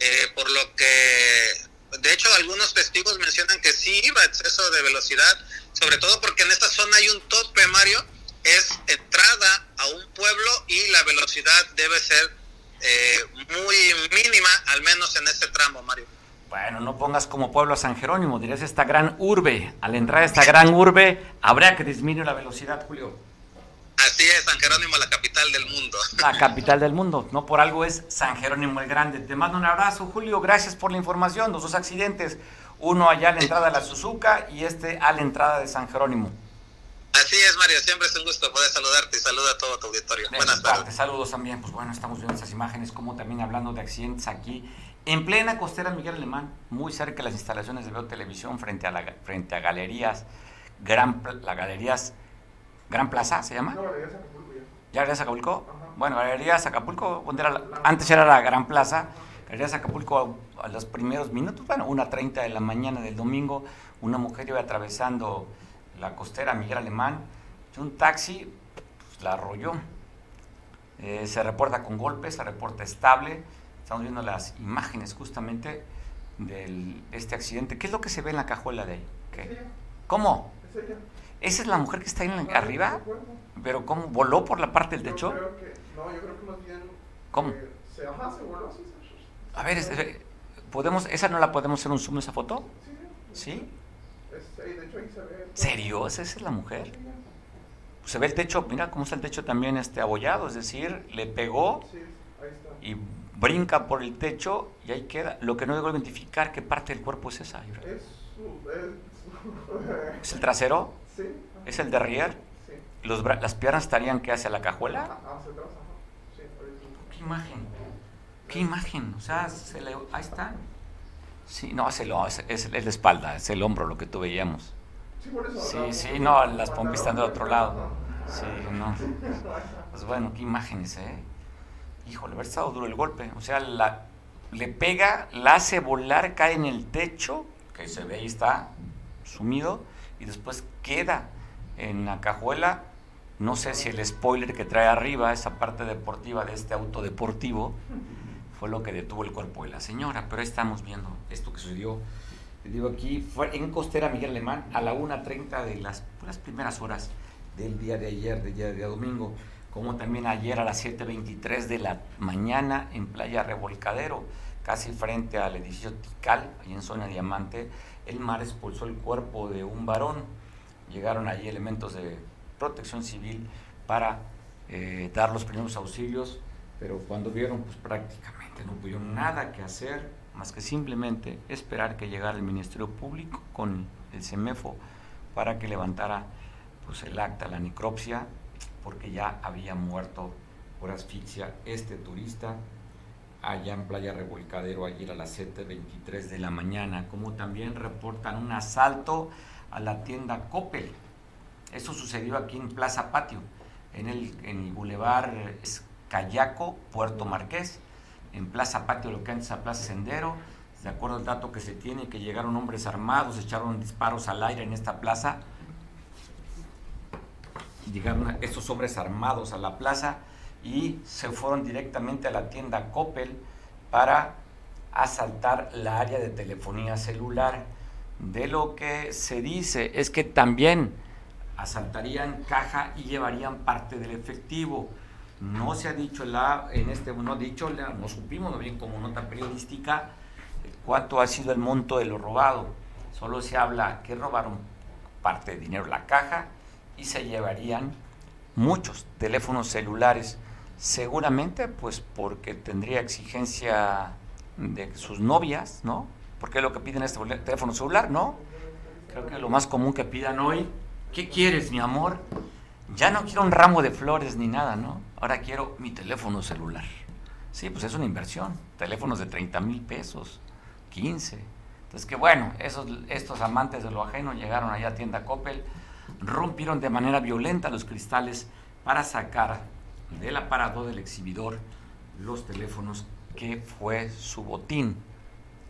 eh, por lo que de hecho algunos testigos mencionan que sí iba exceso de velocidad, sobre todo porque en esta zona hay un tope, Mario, es entrada a un pueblo y la velocidad debe ser eh, muy mínima, al menos en este tramo, Mario. Bueno, no pongas como pueblo a San Jerónimo, dirías esta gran urbe. Al entrar a esta gran urbe, habría que disminuir la velocidad, Julio. Así es, San Jerónimo, la capital del mundo. [laughs] La capital del mundo, no por algo es San Jerónimo el Grande. Te mando un abrazo, Julio, gracias por la información. Los dos accidentes, uno allá a la entrada de la Suzuka y este a la entrada de San Jerónimo. Así es, Mario, siempre es un gusto poder saludarte y saluda a todo tu auditorio. Buenas tardes. Saludos también, pues bueno, estamos viendo estas imágenes, como también hablando de accidentes aquí en plena costera Miguel Alemán, muy cerca de las instalaciones de Veo Televisión, frente a, la, frente a galerías, Gran, la galerías Gran Plaza, ¿se llama? No, Galerías Acapulco ya. ¿Ya Galerías Acapulco? Bueno, Galerías Acapulco, antes era la Gran Plaza, Galerías Acapulco a, los primeros minutos, bueno, una treinta de la mañana del domingo, una mujer iba atravesando la costera Miguel Alemán, y un taxi pues, la arrolló. Eh, se reporta con golpes, se reporta estable, Estamos viendo las imágenes justamente de este accidente. ¿Qué es lo que se ve en la cajuela de ahí? ¿Cómo? ¿Esa es la mujer que está ahí arriba? ¿Pero cómo? ¿Voló por la parte del techo? no, yo creo que más bien... ¿Cómo? se, ajá, se voló, sí. A ver, ¿podemos, ¿esa no la podemos hacer un zoom, esa foto? Sí. ¿Sí? de hecho ahí se ve... ¿Serio? ¿Esa es la mujer? Se ve el techo, mira cómo está el techo también este abollado, es decir, le pegó y brinca por el techo y ahí queda. Lo que no debo identificar qué parte del cuerpo es esa. Es, es, el trasero? Sí. ¿Es el derrier? Sí. Los, ¿Las piernas estarían que hacia la cajuela? Hacia atrás, Sí, ¿Qué imagen? ¿Qué imagen? O sea, se le, ahí está. Sí, no, es, el, es, es, la espalda, es el hombro lo que tú veíamos. Sí, por eso, sí, sí, no, las pompis están del otro lado. Sí, no. Pues bueno, qué imágenes, ¿eh? híjole, haber estado duro el golpe. O sea, la, le pega, la hace volar, cae en el techo, que se ve y está sumido, y después queda en la cajuela. No sé si el spoiler que trae arriba, esa parte deportiva de este auto deportivo, fue lo que detuvo el cuerpo de la señora. Pero ahí estamos viendo esto que sucedió. Te digo aquí, fue en Costera Miguel Alemán a la 1.30 de las, las primeras horas del día de ayer, del día de domingo como también ayer a las 7.23 de la mañana en Playa Revolcadero, casi frente al edificio Tical, ahí en zona Diamante, el mar expulsó el cuerpo de un varón. Llegaron allí elementos de protección civil para eh, dar los primeros auxilios, pero cuando vieron, pues prácticamente no pudieron nada que hacer, más que simplemente esperar que llegara el Ministerio Público con el CEMEFO para que levantara pues, el acta, la necropsia porque ya había muerto por asfixia este turista allá en Playa Revolcadero ayer a las 7.23 de la mañana, como también reportan un asalto a la tienda Coppel. Eso sucedió aquí en Plaza Patio, en el, en el Boulevard Cayaco, Puerto Marqués, en Plaza Patio, lo que antes era Plaza Sendero. De acuerdo al dato que se tiene, que llegaron hombres armados, echaron disparos al aire en esta plaza llegaron estos hombres armados a la plaza y se fueron directamente a la tienda Coppel para asaltar la área de telefonía celular. De lo que se dice es que también asaltarían caja y llevarían parte del efectivo. No se ha dicho la, en este, no dicho, no supimos como nota periodística cuánto ha sido el monto de lo robado. Solo se habla que robaron parte de dinero la caja y se llevarían muchos teléfonos celulares. Seguramente, pues porque tendría exigencia de sus novias, ¿no? Porque es lo que piden este teléfono celular, ¿no? Creo que lo más común que pidan hoy, ¿qué quieres, mi amor? Ya no quiero un ramo de flores ni nada, ¿no? Ahora quiero mi teléfono celular. Sí, pues es una inversión. Teléfonos de 30 mil pesos, 15. Entonces, que bueno, esos, estos amantes de lo ajeno llegaron allá a tienda Coppel, rompieron de manera violenta los cristales para sacar del aparador del exhibidor los teléfonos que fue su botín.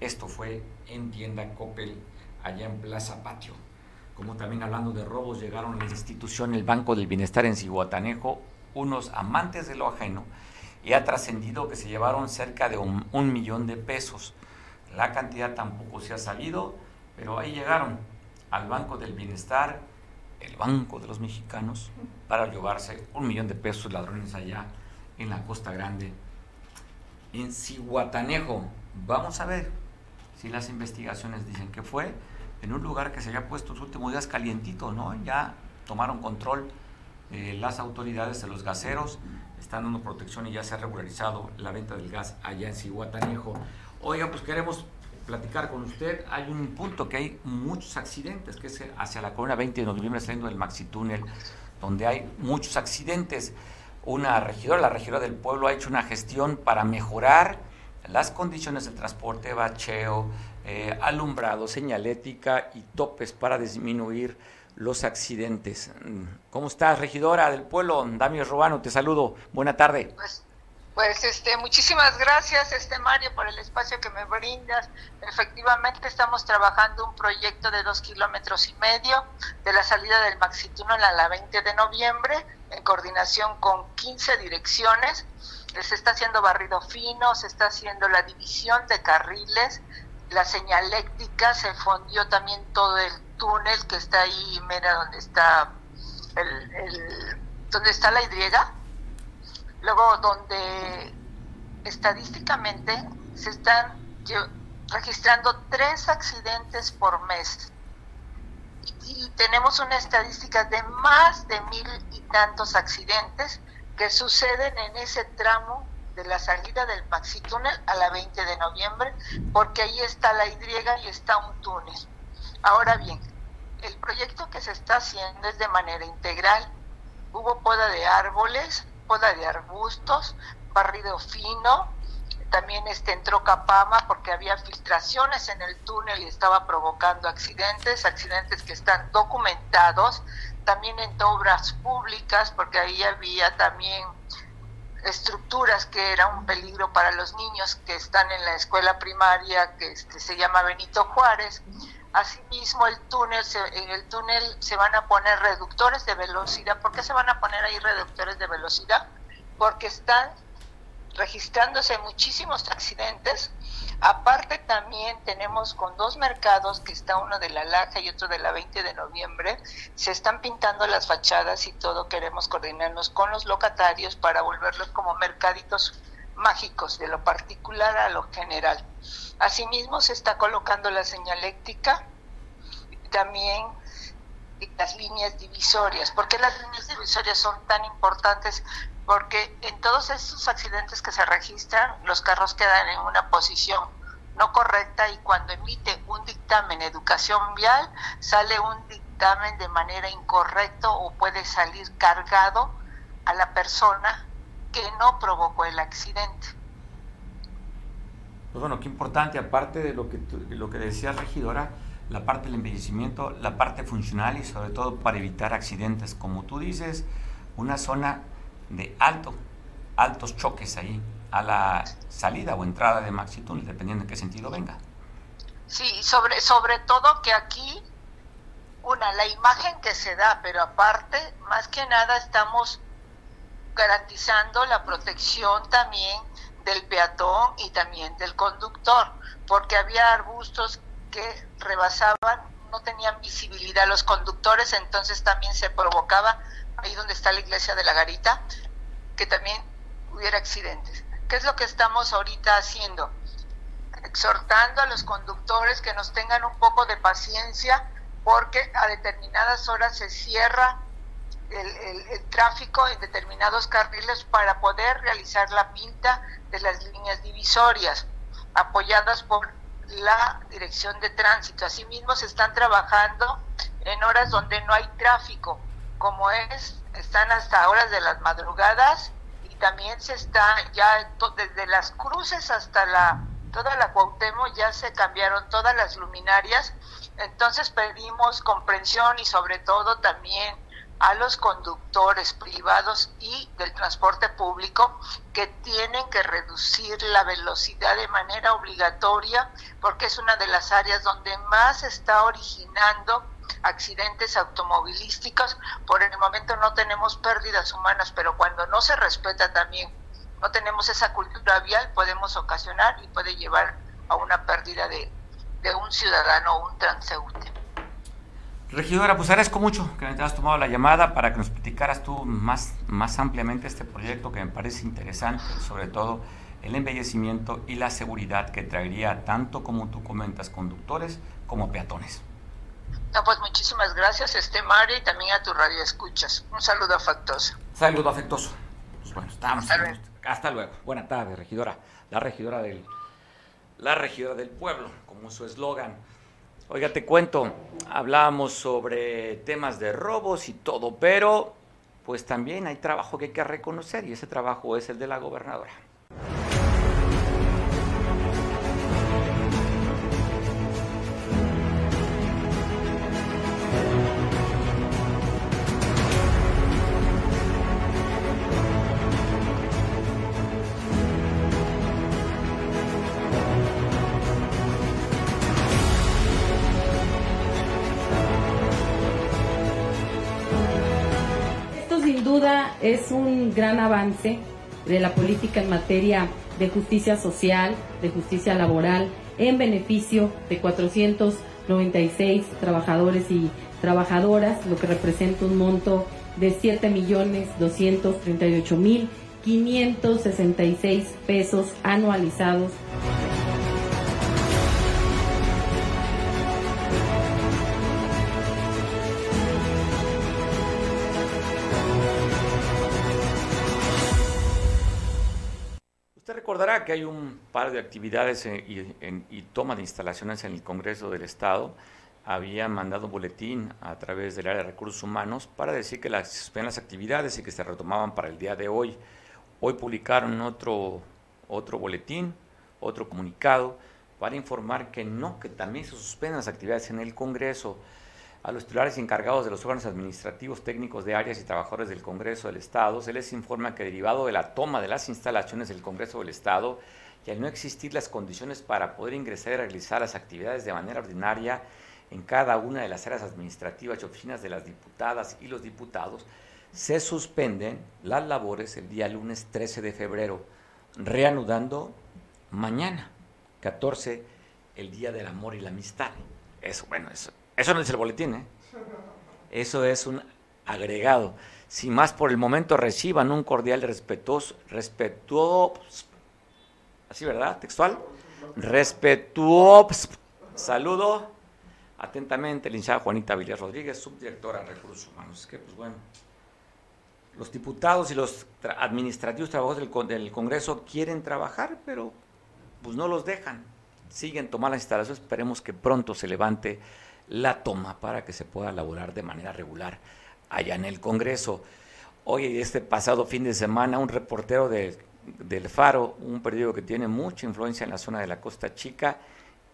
Esto fue en tienda Coppel, allá en Plaza Patio. Como también hablando de robos, llegaron a la institución el Banco del Bienestar en Cihuatanejo unos amantes de lo ajeno y ha trascendido que se llevaron cerca de un, un, millón de pesos. La cantidad tampoco se ha sabido, pero ahí llegaron al Banco del Bienestar, el Banco de los Mexicanos, para llevarse un millón de pesos ladrones allá en la Costa Grande, en Cihuatanejo. Vamos a ver si las investigaciones dicen que fue en un lugar que se había puesto los últimos días calientito, ¿no? Ya tomaron control eh, las autoridades de los gaseros, están dando protección y ya se ha regularizado la venta del gas allá en Cihuatanejo. Oiga, pues queremos platicar con usted. Hay un punto que hay muchos accidentes, que es hacia la Corona 20 de noviembre saliendo del Maxi Túnel, donde hay muchos accidentes. Una regidora, la regidora del pueblo, ha hecho una gestión para mejorar las condiciones del transporte, bacheo, eh, alumbrado, señalética y topes para disminuir los accidentes. ¿Cómo estás, regidora del pueblo? Damio Robano, te saludo. Buena tarde. Pues, pues, este, muchísimas gracias, este Mario, por el espacio que me brindas. Efectivamente, estamos trabajando un proyecto de dos kilómetros y medio de la salida del Maxitúnel a la 20 de noviembre, en coordinación con 15 direcciones. Se está haciendo barrido fino, se está haciendo la división de carriles, la señaléctica, se fondió también todo el túnel que está ahí, mira donde está el, el donde está la Y, luego donde estadísticamente se están registrando tres accidentes por mes y, tenemos una estadística de más de mil y tantos accidentes que suceden en ese tramo de la salida del Maxi Túnel a la 20 de noviembre, porque ahí está la Y y está un túnel. Ahora bien, el proyecto que se está haciendo es de manera integral. Hubo poda de árboles, poda de arbustos, barrido fino, también este entró Capama porque había filtraciones en el túnel y estaba provocando accidentes, accidentes que están documentados, también en obras públicas porque ahí había también estructuras que era un peligro para los niños que están en la escuela primaria que este, se llama Benito Juárez. Asimismo, el túnel se, en el túnel se van a poner reductores de velocidad. ¿Por qué se van a poner ahí reductores de velocidad? Porque están registrándose muchísimos accidentes. Aparte también tenemos con dos mercados, que está uno de la Laja y otro de la 20 de noviembre, se están pintando las fachadas y todo, queremos coordinarnos con los locatarios para volverlos como mercaditos mágicos, de lo particular a lo general. Asimismo se está colocando la señaléctica, también las líneas divisorias. ¿Por qué las líneas divisorias son tan importantes? porque en todos estos accidentes que se registran, los carros quedan en una posición no correcta y cuando emite un dictamen educación vial, sale un dictamen de manera incorrecta o puede salir cargado a la persona que no provocó el accidente. Pues bueno, qué importante, aparte de lo que, lo que decía regidora, la parte del envejecimiento, la parte funcional y sobre todo para evitar accidentes, como tú dices, una zona de alto, altos choques ahí a la salida o entrada de Maxi Túnel, dependiendo en qué sentido venga. Sí, sobre, sobre todo que aquí, una, la imagen que se da, pero aparte, más que nada estamos garantizando la protección también del peatón y también del conductor, porque había arbustos que rebasaban, no tenían visibilidad los conductores, entonces también se provocaba ahí donde está la iglesia de la Garita, que también hubiera accidentes. ¿Qué es lo que estamos ahorita haciendo? exhortando a los conductores que nos tengan un poco de paciencia porque a determinadas horas se cierra el, tráfico en determinados carriles para poder realizar la pinta de las líneas divisorias, apoyadas por la Dirección de Tránsito. Asimismo, se están trabajando en horas donde no hay tráfico, como es, están hasta horas de las madrugadas y también se está ya desde las cruces hasta la toda la Cuauhtémoc ya se cambiaron todas las luminarias. Entonces pedimos comprensión y sobre todo también a los conductores privados y del transporte público que tienen que reducir la velocidad de manera obligatoria porque es una de las áreas donde más está originando accidentes automovilísticos. Por el momento no tenemos pérdidas humanas, pero cuando no se respeta también, no tenemos esa cultura vial, podemos ocasionar y puede llevar a una pérdida de, de un ciudadano o un transeúnte. Regidora, pues agradezco mucho que me hayas tomado la llamada para que nos platicaras tú más, más ampliamente este proyecto que me parece interesante, sobre todo el embellecimiento y la seguridad que traería tanto como tú comentas conductores como peatones. No, pues muchísimas gracias, este Mario, y también a tu radio escuchas. Un saludo afectuoso. Saludo afectuoso. Pues bueno, estamos. Hasta luego. Hasta luego. Buena tarde, regidora. La regidora del, la regidora del pueblo, como su eslogan. Oiga, te cuento, hablábamos sobre temas de robos y todo, pero pues también hay trabajo que hay que reconocer y ese trabajo es el de la gobernadora. Es un gran avance de la política en materia de justicia social, de justicia laboral, en beneficio de 496 trabajadores y trabajadoras, lo que representa un monto de 7.238.566 pesos anualizados. Recordará que hay un par de actividades y, toma de instalaciones en el Congreso del Estado. Había mandado un boletín a través del área de recursos humanos para decir que las suspendían las actividades y que se retomaban para el día de hoy. Hoy publicaron otro, otro boletín, otro comunicado para informar que no, que también se suspenden las actividades en el Congreso a los titulares encargados de los órganos administrativos, técnicos de áreas y trabajadores del Congreso del Estado, se les informa que derivado de la toma de las instalaciones del Congreso del Estado y al no existir las condiciones para poder ingresar y realizar las actividades de manera ordinaria en cada una de las áreas administrativas y oficinas de las diputadas y los diputados, se suspenden las labores el día lunes 13 de febrero, reanudando mañana, 14, el Día del Amor y la Amistad. Eso, bueno, eso eso no es el boletín, ¿eh? Eso es un agregado. Si más por el momento reciban un cordial respetuoso, respetuoso, así verdad, textual, respetuoso saludo atentamente, licenciada Juanita Villar Rodríguez, subdirectora de Recursos Humanos. Es que, pues bueno, los diputados y los administrativos trabajadores del, del, Congreso quieren trabajar, pero pues no los dejan. Siguen tomando las instalaciones, esperemos que pronto se levante la toma para que se pueda elaborar de manera regular allá en el Congreso. Hoy, este pasado fin de semana, un reportero de, del Faro, un periódico que tiene mucha influencia en la zona de la Costa Chica,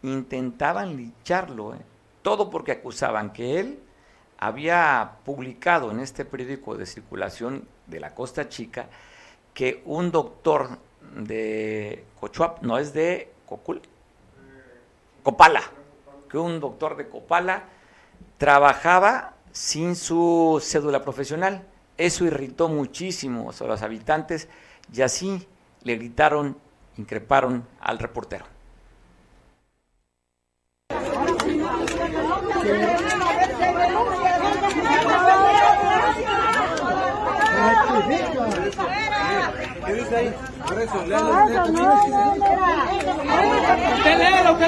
intentaban licharlo, ¿eh? todo porque acusaban que él había publicado en este periódico de circulación de la Costa Chica que un doctor de Cochuap, no es de Cocul, Copala, que un doctor de Copala trabajaba sin su cédula profesional. Eso irritó muchísimo a los habitantes y así le gritaron, increparon al reportero.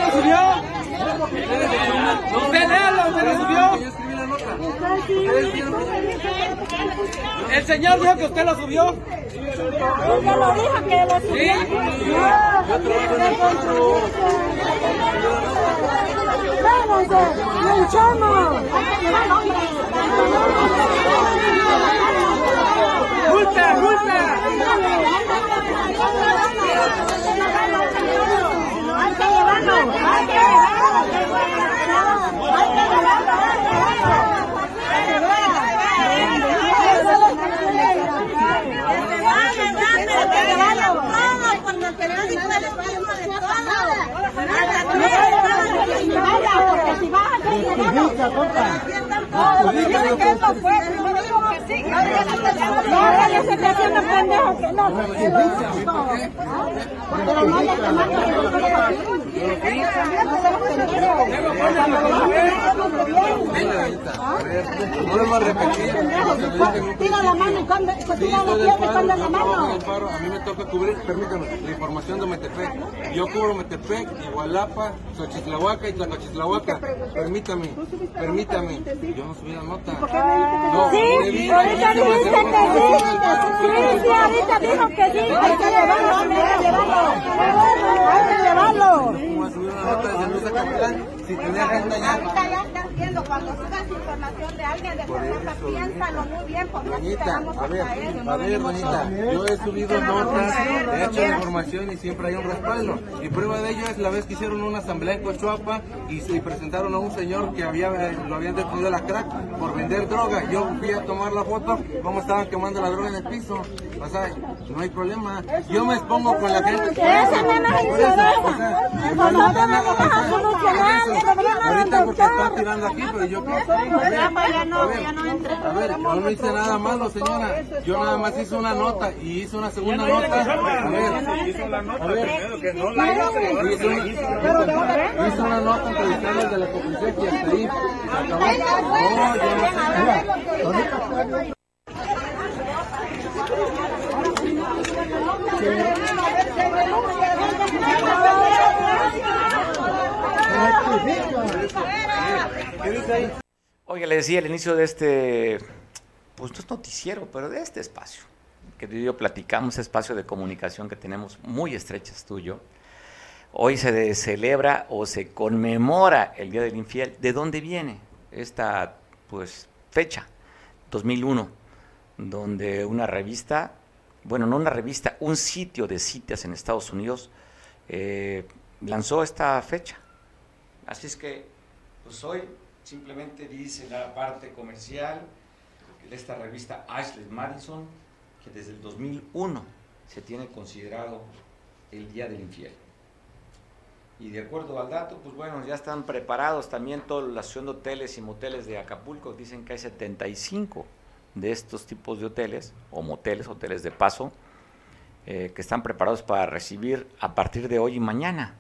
¿Qué usted. usted lo subió. Yo. El señor dijo que usted lo subió. Ella lo dijo que lo subió. Vámonos, luchamos. ¡Multa, multa! Hay que llevarlo. Hay que llevarlo. Vamos, cuando el periódico de. Porque si vas a no. No, no, que no. No lo hemos repetido. Tira la mano tira la pierna y la mano. A mí me toca cubrir, permítame, la información de Metepec. Yo cubro Metepec, Igualapa, Xochitlahuaca y Tlacochitlahuaca. Permítame, permítame. Yo no subí la nota. No, Sí, ahorita dijiste que. Sí, sí, ahorita dijo que sí. Hay que llevarlo, hay que llevarlo. Hay que llevarlo. ¿Cómo subir una nota Si tenía agenda ya. Ahorita ya están viendo, cuando subas información de alguien de Coyoacán, piénsalo muy bien, porque así te vamos a a ver, a ver, doñita, yo he subido notas, he hecho información y siempre hay un respaldo. Y prueba de ello es la vez que hicieron una asamblea en Cochuapa y se presentaron a un señor que había eh, lo habían detenido a la crack por vender droga. Yo fui a tomar la foto, cómo estaban quemando la droga en el piso. O sea, no hay problema. Yo me expongo con la gente. Por eso, o sea, Ahorita porque están tirando aquí, pero yo ya no, A ver, ya no entra. a ver, yo no hice nada malo, señora. Yo nada más hice una nota y hice una segunda nota. A ver, a ver, hice una, nota entrevistando al de la que hasta ahí. acabó. No, yo no sé. ¿Qué dice ahí? Oiga, le decía al inicio de este, pues no es noticiero, pero de este espacio, que yo platicamos, espacio de comunicación que tenemos muy estrechas tú. Hoy se celebra o se conmemora el Día del Infiel. ¿De dónde viene esta pues fecha? 2001, donde una revista, bueno, no una revista, un sitio de citas en Estados Unidos eh, lanzó esta fecha. Así es que, pues hoy simplemente dice la parte comercial de esta revista Ashley Madison que desde el 2001 se tiene considerado el Día del Infiel. Y de acuerdo al dato, pues bueno, ya están preparados también toda la asociación de hoteles y moteles de Acapulco. Dicen que hay 75 de estos tipos de hoteles, o moteles, hoteles de paso, eh, que están preparados para recibir a partir de hoy y mañana.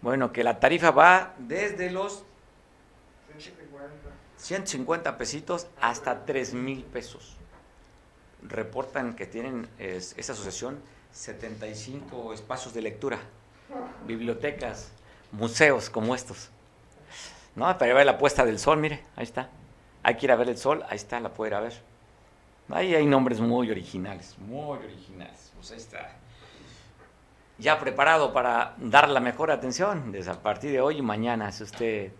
Bueno, que la tarifa va desde los 150 pesitos hasta 3 mil pesos. Reportan que tienen es, esa asociación 75 espacios de lectura, bibliotecas, museos como estos. ¿No? Para ver la puesta del sol, mire, ahí está. Hay que ir a ver el sol, ahí está, la puede ir a ver. Ahí hay nombres muy originales, muy originales. Pues está. Ya preparado para dar la mejor atención desde a partir de hoy y mañana, si usted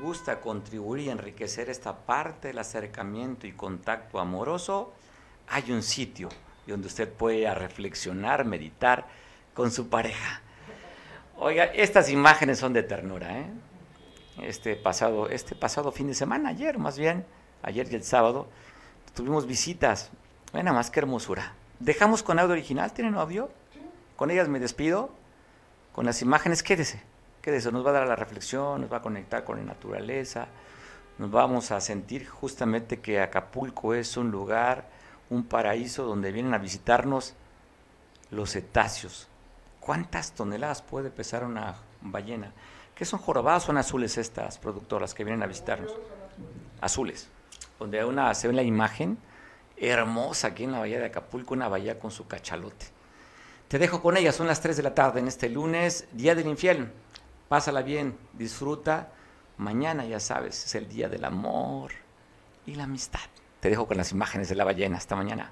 gusta contribuir y enriquecer esta parte del acercamiento y contacto amoroso, hay un sitio donde usted puede reflexionar, meditar con su pareja. Oiga, estas imágenes son de ternura, ¿eh? Este pasado, este pasado fin de semana, ayer más bien, ayer y el sábado, tuvimos visitas. Nada más qué hermosura. Dejamos con audio original, ¿tienen audio? Con ellas me despido. Con las imágenes, quédese. Quédese, nos va a dar la reflexión, nos va a conectar con la naturaleza. Nos vamos a sentir justamente que Acapulco es un lugar, un paraíso donde vienen a visitarnos los cetáceos. ¿Cuántas toneladas puede pesar una ballena? ¿Qué son jorobadas son azules estas productoras que vienen a visitarnos? Azules. Donde una, se ve la imagen hermosa aquí en la bahía de Acapulco, una bahía con su cachalote. Te dejo con ella, son las 3 de la tarde en este lunes, Día del Infiel. Pásala bien, disfruta. Mañana, ya sabes, es el Día del Amor y la Amistad. Te dejo con las imágenes de la ballena. Hasta mañana.